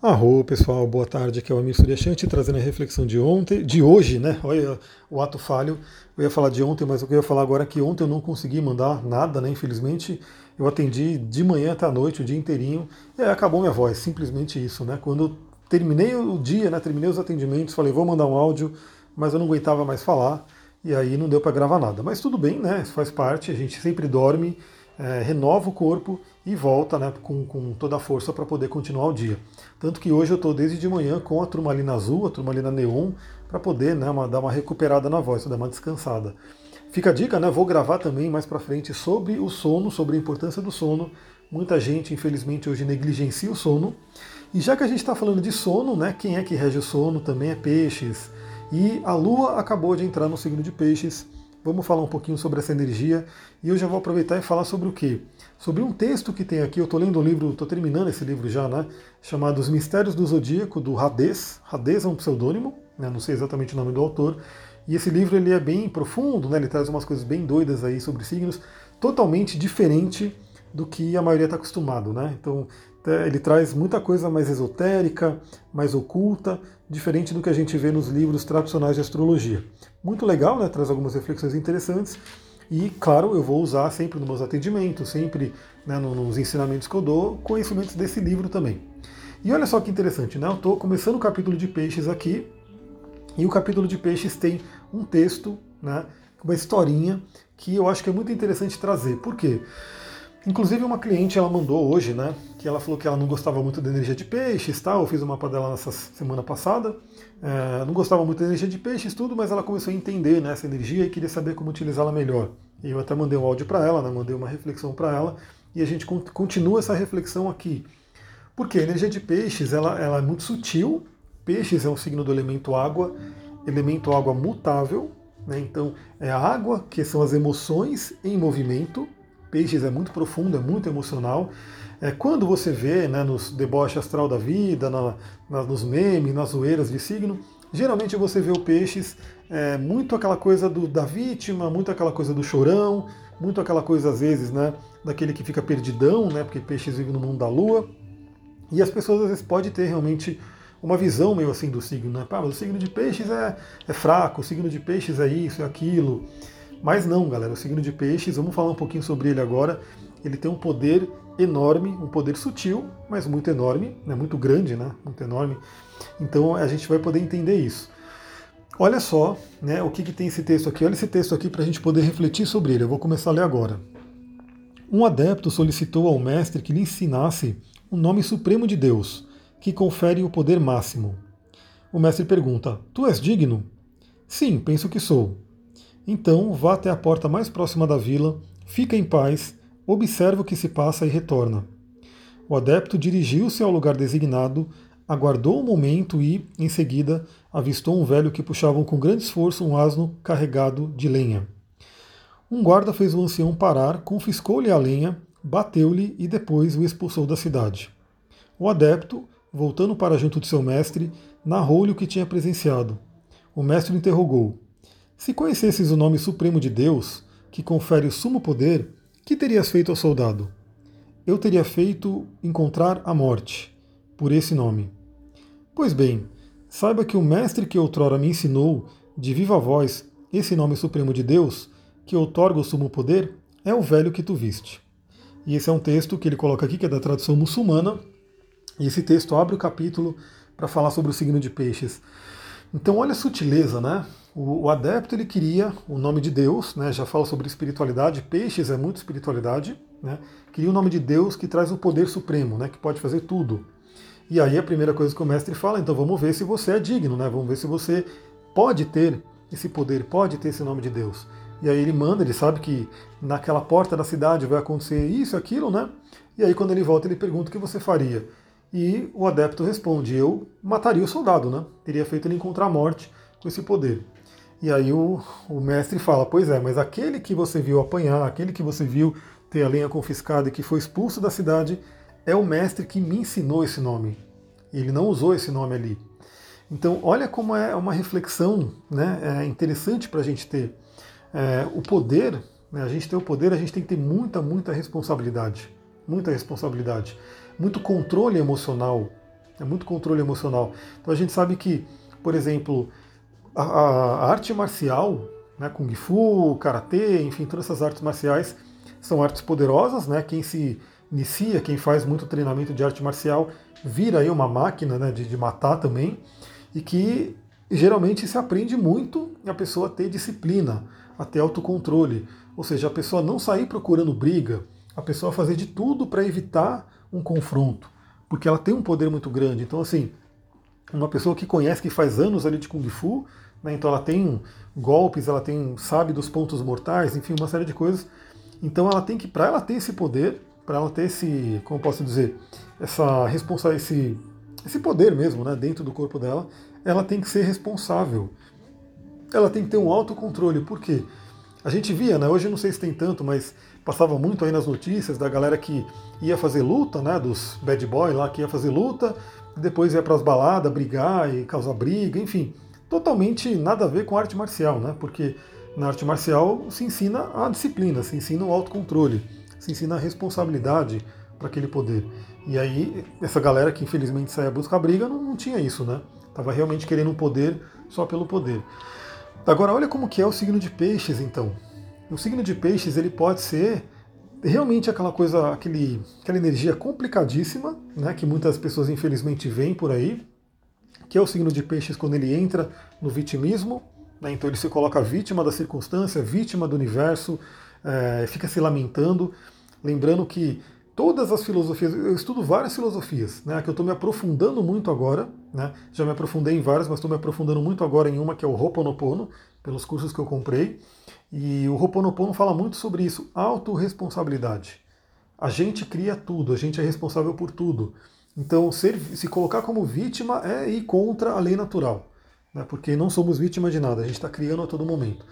Arro, pessoal, boa tarde. Aqui é o Amir Suryashanti trazendo a reflexão de ontem, de hoje, né? Olha o ato falho. Eu ia falar de ontem, mas o que eu ia falar agora é que ontem eu não consegui mandar nada, né? Infelizmente, eu atendi de manhã até a noite, o dia inteirinho, e acabou minha voz, simplesmente isso, né? Quando eu terminei o dia, né? Terminei os atendimentos, falei, vou mandar um áudio, mas eu não aguentava mais falar, e aí não deu para gravar nada. Mas tudo bem, né? Isso faz parte, a gente sempre dorme é, renova o corpo e volta né, com, com toda a força para poder continuar o dia. Tanto que hoje eu estou desde de manhã com a turmalina azul, a turmalina neon, para poder né, uma, dar uma recuperada na voz, dar uma descansada. Fica a dica, né? Vou gravar também mais para frente sobre o sono, sobre a importância do sono. Muita gente, infelizmente, hoje negligencia o sono. E já que a gente está falando de sono, né? Quem é que rege o sono também é peixes. E a Lua acabou de entrar no signo de peixes. Vamos falar um pouquinho sobre essa energia e eu já vou aproveitar e falar sobre o quê? Sobre um texto que tem aqui, eu estou lendo o livro, estou terminando esse livro já, né? Chamado Os Mistérios do Zodíaco, do Hades. Hades é um pseudônimo, né, não sei exatamente o nome do autor. E esse livro ele é bem profundo, né? Ele traz umas coisas bem doidas aí sobre signos, totalmente diferente do que a maioria está acostumado, né? Então é, ele traz muita coisa mais esotérica, mais oculta, diferente do que a gente vê nos livros tradicionais de astrologia. Muito legal, né? Traz algumas reflexões interessantes. E, claro, eu vou usar sempre nos meus atendimentos, sempre né, nos ensinamentos que eu dou, conhecimentos desse livro também. E olha só que interessante, né? Eu estou começando o capítulo de peixes aqui, e o capítulo de peixes tem um texto, né, uma historinha, que eu acho que é muito interessante trazer. Por quê? Inclusive uma cliente ela mandou hoje, né, que ela falou que ela não gostava muito da energia de peixes, tá? Eu fiz o mapa dela nessa semana passada. É, não gostava muito da energia de peixes, tudo, mas ela começou a entender né, essa energia e queria saber como utilizá-la melhor. E eu até mandei um áudio para ela, né, mandei uma reflexão para ela, e a gente continua essa reflexão aqui. Porque a energia de peixes ela, ela é muito sutil. Peixes é um signo do elemento água, elemento água mutável, né? Então é a água que são as emoções em movimento Peixes é muito profundo, é muito emocional. É, quando você vê né, nos deboches astral da vida, na, na, nos memes, nas zoeiras de signo, geralmente você vê o peixes é, muito aquela coisa do, da vítima, muito aquela coisa do chorão, muito aquela coisa às vezes né, daquele que fica perdidão, né, porque peixes vivem no mundo da lua. E as pessoas às vezes podem ter realmente uma visão meio assim do signo, né? Pá, mas o signo de peixes é, é fraco, o signo de peixes é isso, é aquilo. Mas não, galera, o signo de peixes, vamos falar um pouquinho sobre ele agora. Ele tem um poder enorme, um poder sutil, mas muito enorme, né, muito grande, né, muito enorme. Então a gente vai poder entender isso. Olha só né, o que, que tem esse texto aqui. Olha esse texto aqui para a gente poder refletir sobre ele. Eu vou começar a ler agora. Um adepto solicitou ao mestre que lhe ensinasse o nome supremo de Deus, que confere o poder máximo. O mestre pergunta: Tu és digno? Sim, penso que sou. Então vá até a porta mais próxima da vila, fica em paz, observa o que se passa e retorna. O adepto dirigiu-se ao lugar designado, aguardou um momento e, em seguida, avistou um velho que puxava com grande esforço um asno carregado de lenha. Um guarda fez o ancião parar, confiscou-lhe a lenha, bateu-lhe e depois o expulsou da cidade. O adepto, voltando para junto de seu mestre, narrou-lhe o que tinha presenciado. O mestre interrogou: se conhecesses o nome supremo de Deus, que confere o sumo poder, que terias feito ao soldado? Eu teria feito encontrar a morte, por esse nome. Pois bem, saiba que o mestre que outrora me ensinou, de viva voz, esse nome supremo de Deus, que outorga o sumo poder, é o velho que tu viste. E esse é um texto que ele coloca aqui, que é da tradução muçulmana, e esse texto abre o capítulo para falar sobre o signo de peixes. Então olha a sutileza, né? O, o, adepto ele queria o nome de Deus, né? já fala sobre espiritualidade, peixes é muito espiritualidade, né? queria o nome de Deus que traz o poder supremo, né? que pode fazer tudo. E aí a primeira coisa que o mestre fala, então vamos ver se você é digno, né? vamos ver se você pode ter esse poder, pode ter esse nome de Deus. E aí ele manda, ele sabe que naquela porta da cidade vai acontecer isso, aquilo, né? E aí quando ele volta ele pergunta o que você faria. E o adepto responde: Eu mataria o soldado, né? Teria feito ele encontrar a morte com esse poder. E aí o, o mestre fala: Pois é, mas aquele que você viu apanhar, aquele que você viu ter a lenha confiscada e que foi expulso da cidade, é o mestre que me ensinou esse nome. Ele não usou esse nome ali. Então, olha como é uma reflexão né, é interessante para a gente ter. É, o poder, né, a gente tem o poder, a gente tem que ter muita, muita responsabilidade. Muita responsabilidade muito controle emocional. é muito controle emocional. Então a gente sabe que, por exemplo, a, a arte marcial, né, Kung Fu, Karatê, enfim, todas essas artes marciais são artes poderosas, né? Quem se inicia, quem faz muito treinamento de arte marcial, vira aí uma máquina né, de, de matar também, e que geralmente se aprende muito a pessoa ter disciplina, a ter autocontrole, ou seja, a pessoa não sair procurando briga, a pessoa fazer de tudo para evitar um confronto, porque ela tem um poder muito grande. Então, assim, uma pessoa que conhece, que faz anos ali de Kung Fu, né, então ela tem golpes, ela tem sabe dos pontos mortais, enfim, uma série de coisas. Então ela tem que, para ela ter esse poder, para ela ter esse, como posso dizer, essa responsabilidade, esse, esse poder mesmo, né, dentro do corpo dela, ela tem que ser responsável. Ela tem que ter um autocontrole. Por quê? A gente via, né, hoje não sei se tem tanto, mas passava muito aí nas notícias da galera que ia fazer luta, né, dos bad boy lá que ia fazer luta, depois ia para as baladas brigar e causar briga, enfim, totalmente nada a ver com arte marcial, né? Porque na arte marcial se ensina a disciplina, se ensina o autocontrole, se ensina a responsabilidade para aquele poder. E aí, essa galera que infelizmente sai a buscar briga não, não tinha isso, né? Estava realmente querendo um poder só pelo poder. Agora, olha como que é o signo de peixes, então. O signo de peixes ele pode ser realmente aquela coisa, aquele, aquela energia complicadíssima, né, que muitas pessoas infelizmente veem por aí, que é o signo de peixes quando ele entra no vitimismo, né? Então ele se coloca vítima da circunstância, vítima do universo, é, fica se lamentando. Lembrando que todas as filosofias, eu estudo várias filosofias, né, que eu estou me aprofundando muito agora, né, já me aprofundei em várias, mas estou me aprofundando muito agora em uma que é o Ho'oponopono, pelos cursos que eu comprei. E o Ho'oponopono fala muito sobre isso, autorresponsabilidade. A gente cria tudo, a gente é responsável por tudo. Então, ser, se colocar como vítima é ir contra a lei natural né, porque não somos vítimas de nada, a gente está criando a todo momento.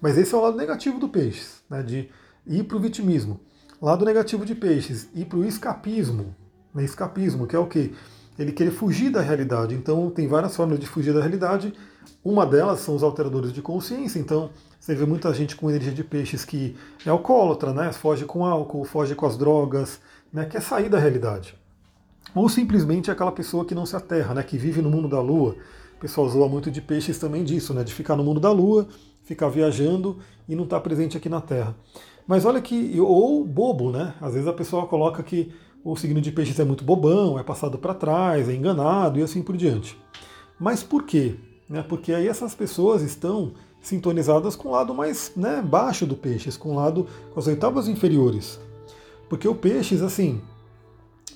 Mas esse é o lado negativo do peixes, né, de ir para o vitimismo. Lado negativo de peixes, ir para o escapismo. Né, escapismo, que é o quê? Ele querer fugir da realidade. Então, tem várias formas de fugir da realidade. Uma delas são os alteradores de consciência. Então, você vê muita gente com energia de peixes que é alcoólatra, né? foge com álcool, foge com as drogas, né? quer sair da realidade. Ou simplesmente é aquela pessoa que não se aterra, né? que vive no mundo da lua, pessoal zoa muito de peixes também disso, né? De ficar no mundo da lua, ficar viajando e não estar tá presente aqui na Terra. Mas olha que, ou bobo, né? Às vezes a pessoa coloca que o signo de peixes é muito bobão, é passado para trás, é enganado e assim por diante. Mas por quê? Né? Porque aí essas pessoas estão sintonizadas com o lado mais né, baixo do peixes, com o lado com as oitavas inferiores. Porque o peixes, assim,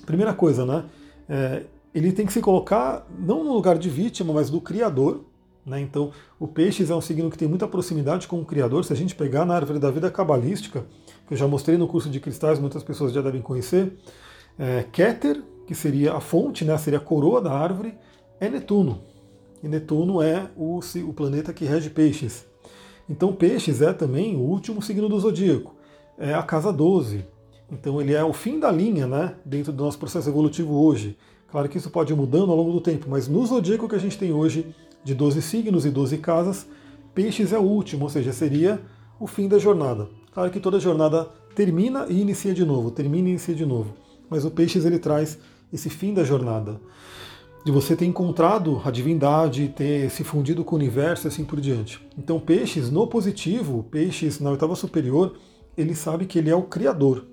primeira coisa, né? É, ele tem que se colocar não no lugar de vítima, mas do criador. Né? Então, o peixes é um signo que tem muita proximidade com o criador. Se a gente pegar na árvore da vida cabalística, que eu já mostrei no curso de cristais, muitas pessoas já devem conhecer, é, Keter, que seria a fonte, né, seria a coroa da árvore, é Netuno. E Netuno é o, o planeta que rege peixes. Então, peixes é também o último signo do zodíaco, é a casa 12. Então, ele é o fim da linha né, dentro do nosso processo evolutivo hoje. Claro que isso pode ir mudando ao longo do tempo, mas no zodíaco que a gente tem hoje, de 12 signos e 12 casas, Peixes é o último, ou seja, seria o fim da jornada. Claro que toda jornada termina e inicia de novo, termina e inicia de novo. Mas o Peixes ele traz esse fim da jornada. De você ter encontrado a divindade, ter se fundido com o universo e assim por diante. Então, Peixes no positivo, Peixes na oitava superior, ele sabe que ele é o Criador.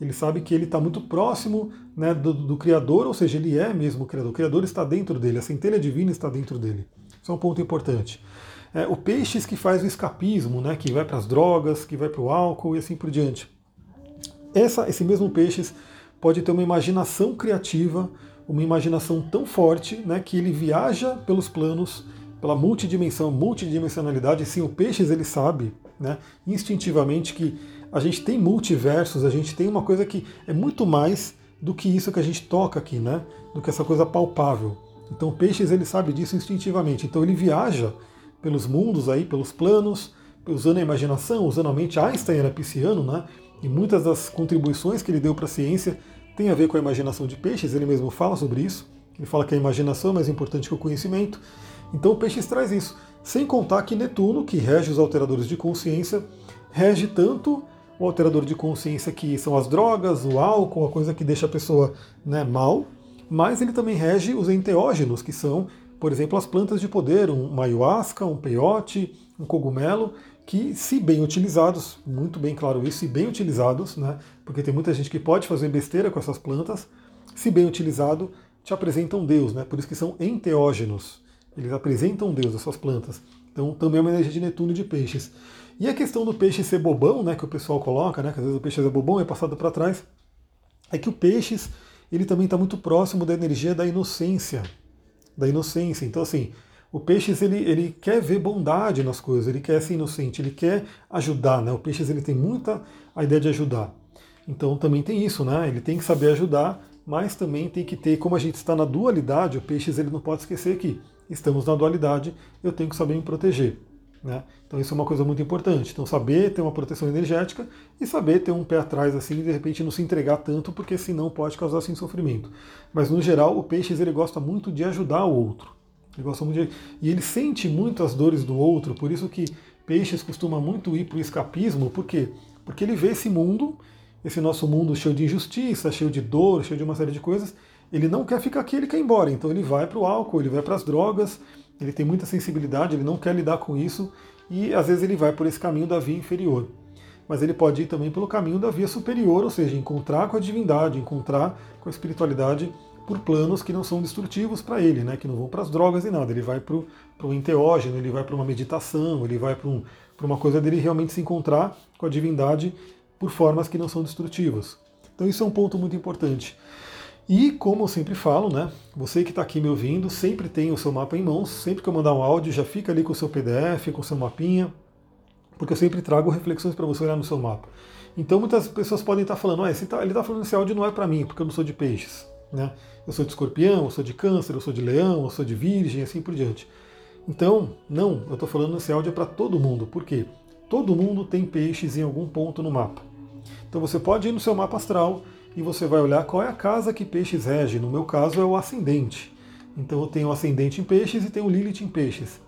Ele sabe que ele está muito próximo né, do, do, Criador, ou seja, ele é mesmo o Criador. O Criador está dentro dele, a centelha divina está dentro dele. Isso é um ponto importante. É, o peixes que faz o escapismo, né, que vai para as drogas, que vai para o álcool e assim por diante. Essa, esse mesmo peixes pode ter uma imaginação criativa, uma imaginação tão forte né, que ele viaja pelos planos, pela multidimensão, multidimensionalidade. Sim, o peixes ele sabe né, instintivamente que a gente tem multiversos, a gente tem uma coisa que é muito mais do que isso que a gente toca aqui, né? Do que essa coisa palpável. Então o Peixes ele sabe disso instintivamente. Então ele viaja pelos mundos aí, pelos planos, usando a imaginação, usando a mente. Einstein era pisciano, né? E muitas das contribuições que ele deu para a ciência tem a ver com a imaginação de Peixes. Ele mesmo fala sobre isso. Ele fala que a imaginação é mais importante que o conhecimento. Então Peixes traz isso. Sem contar que Netuno, que rege os alteradores de consciência, rege tanto o alterador de consciência que são as drogas, o álcool, a coisa que deixa a pessoa né, mal, mas ele também rege os enteógenos, que são, por exemplo, as plantas de poder, uma ayahuasca, um peyote, um cogumelo, que, se bem utilizados, muito bem claro isso, se bem utilizados, né, porque tem muita gente que pode fazer besteira com essas plantas, se bem utilizado, te apresentam Deus, né, por isso que são enteógenos, eles apresentam Deus, essas plantas. Então também é uma energia de Netuno e de peixes. E a questão do peixe ser bobão, né, que o pessoal coloca, né, que às vezes o peixe é bobão, é passado para trás, é que o peixes, ele também está muito próximo da energia da inocência, da inocência. Então assim, o peixes ele, ele quer ver bondade nas coisas, ele quer ser inocente, ele quer ajudar, né? O peixes ele tem muita a ideia de ajudar. Então também tem isso, né? Ele tem que saber ajudar, mas também tem que ter, como a gente está na dualidade, o peixes ele não pode esquecer que estamos na dualidade, eu tenho que saber me proteger. Né? Então isso é uma coisa muito importante. Então saber ter uma proteção energética e saber ter um pé atrás assim, de repente não se entregar tanto, porque senão pode causar assim sofrimento. Mas no geral o peixes ele gosta muito de ajudar o outro. Ele gosta muito de... E ele sente muito as dores do outro, por isso que peixes costuma muito ir para o escapismo, por quê? Porque ele vê esse mundo, esse nosso mundo cheio de injustiça, cheio de dor, cheio de uma série de coisas, ele não quer ficar aqui, ele quer ir embora. Então ele vai para o álcool, ele vai para as drogas, ele tem muita sensibilidade, ele não quer lidar com isso, e às vezes ele vai por esse caminho da via inferior. Mas ele pode ir também pelo caminho da via superior, ou seja, encontrar com a divindade, encontrar com a espiritualidade por planos que não são destrutivos para ele, né? que não vão para as drogas e nada. Ele vai para o enteógeno, ele vai para uma meditação, ele vai para um, uma coisa dele realmente se encontrar com a divindade por formas que não são destrutivas. Então isso é um ponto muito importante. E como eu sempre falo, né? Você que está aqui me ouvindo, sempre tem o seu mapa em mãos. Sempre que eu mandar um áudio, já fica ali com o seu PDF, com o seu mapinha, porque eu sempre trago reflexões para você olhar no seu mapa. Então muitas pessoas podem estar falando, ah, tá, ele está falando esse áudio não é para mim, porque eu não sou de peixes. Né? Eu sou de escorpião, eu sou de câncer, eu sou de leão, eu sou de virgem, assim por diante. Então, não, eu estou falando esse áudio é para todo mundo. Por quê? Todo mundo tem peixes em algum ponto no mapa. Então você pode ir no seu mapa astral e você vai olhar qual é a casa que peixes rege. No meu caso é o ascendente. Então eu tenho o ascendente em peixes e tenho o Lilith em peixes.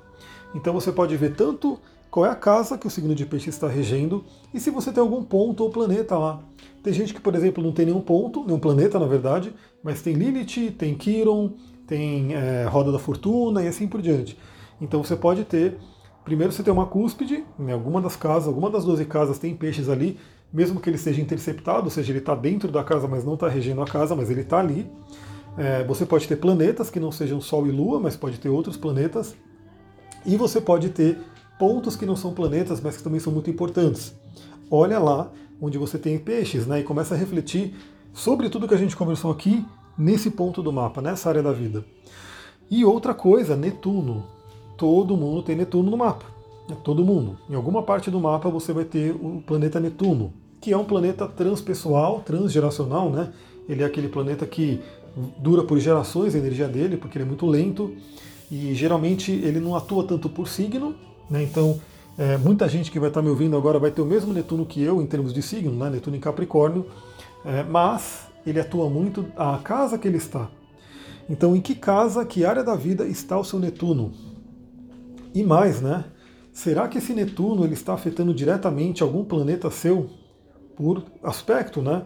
Então você pode ver tanto qual é a casa que o signo de peixes está regendo e se você tem algum ponto ou planeta lá. Tem gente que, por exemplo, não tem nenhum ponto, nenhum planeta, na verdade, mas tem Lilith, tem Quiron, tem é, Roda da Fortuna e assim por diante. Então você pode ter, primeiro você tem uma cúspide, em alguma das casas, alguma das 12 casas tem peixes ali, mesmo que ele seja interceptado, ou seja, ele está dentro da casa, mas não está regendo a casa, mas ele está ali. É, você pode ter planetas que não sejam Sol e Lua, mas pode ter outros planetas. E você pode ter pontos que não são planetas, mas que também são muito importantes. Olha lá onde você tem peixes, né? E começa a refletir sobre tudo que a gente conversou aqui nesse ponto do mapa, nessa área da vida. E outra coisa, Netuno. Todo mundo tem Netuno no mapa. Todo mundo. Em alguma parte do mapa você vai ter o planeta Netuno, que é um planeta transpessoal, transgeracional, né? Ele é aquele planeta que dura por gerações a energia dele, porque ele é muito lento e geralmente ele não atua tanto por signo, né? Então é, muita gente que vai estar me ouvindo agora vai ter o mesmo Netuno que eu em termos de signo, né? Netuno em Capricórnio, é, mas ele atua muito a casa que ele está. Então, em que casa, que área da vida está o seu Netuno? E mais, né? Será que esse Netuno ele está afetando diretamente algum planeta seu por aspecto, né?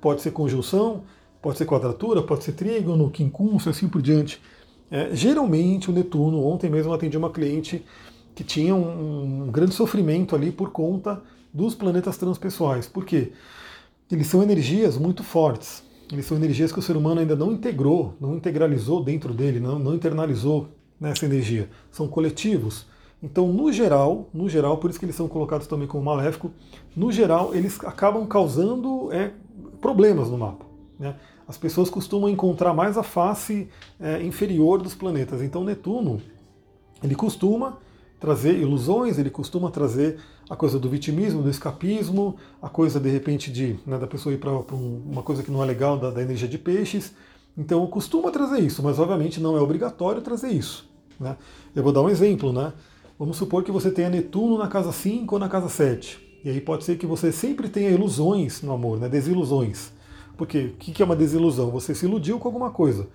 Pode ser conjunção, pode ser quadratura, pode ser trígono, quincúncio, assim por diante. É, geralmente o Netuno, ontem mesmo atendi uma cliente que tinha um, um grande sofrimento ali por conta dos planetas transpessoais. Por quê? Eles são energias muito fortes. Eles são energias que o ser humano ainda não integrou, não integralizou dentro dele, não, não internalizou nessa energia. São coletivos. Então, no geral, no geral, por isso que eles são colocados também como maléfico, no geral, eles acabam causando é, problemas no mapa. Né? As pessoas costumam encontrar mais a face é, inferior dos planetas. Então, Netuno, ele costuma trazer ilusões, ele costuma trazer a coisa do vitimismo, do escapismo, a coisa de repente de né, da pessoa ir para um, uma coisa que não é legal da, da, energia de peixes. Então costuma trazer isso, mas obviamente não é obrigatório trazer isso. Né? Eu vou dar um exemplo, né? Vamos supor que você tenha Netuno na casa 5 ou na casa 7. E aí pode ser que você sempre tenha ilusões no amor, né? desilusões. Porque o que é uma desilusão? Você se iludiu com alguma coisa.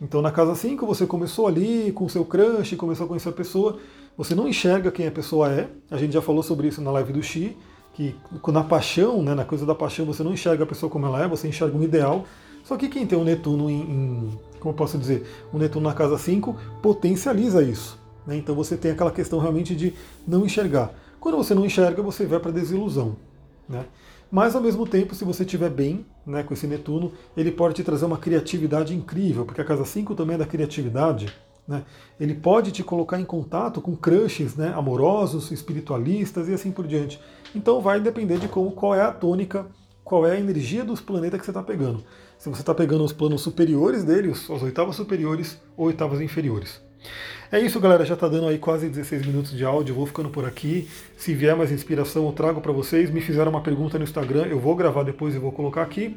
Então na casa 5 você começou ali com o seu crush, começou a conhecer a pessoa, você não enxerga quem a pessoa é. A gente já falou sobre isso na live do Xi, que na paixão, né, na coisa da paixão, você não enxerga a pessoa como ela é, você enxerga um ideal. Só que quem tem um Netuno em, em como eu posso dizer, um Netuno na casa 5 potencializa isso. Né? Então você tem aquela questão realmente de não enxergar. Quando você não enxerga, você vai para desilusão. Né? Mas ao mesmo tempo, se você estiver bem né, com esse Netuno, ele pode te trazer uma criatividade incrível, porque a casa 5 também é da criatividade. Né? Ele pode te colocar em contato com crushes né, amorosos, espiritualistas e assim por diante. Então vai depender de como, qual é a tônica, qual é a energia dos planetas que você está pegando. Se você está pegando os planos superiores dele, as oitavas superiores ou oitavas inferiores. É isso, galera. Já está dando aí quase 16 minutos de áudio. Vou ficando por aqui. Se vier mais inspiração, eu trago para vocês. Me fizeram uma pergunta no Instagram. Eu vou gravar depois e vou colocar aqui.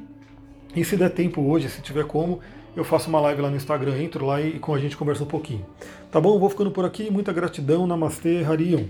E se der tempo hoje, se tiver como, eu faço uma live lá no Instagram. Entro lá e com a gente conversa um pouquinho. Tá bom? Vou ficando por aqui. Muita gratidão. Namastê, Harion.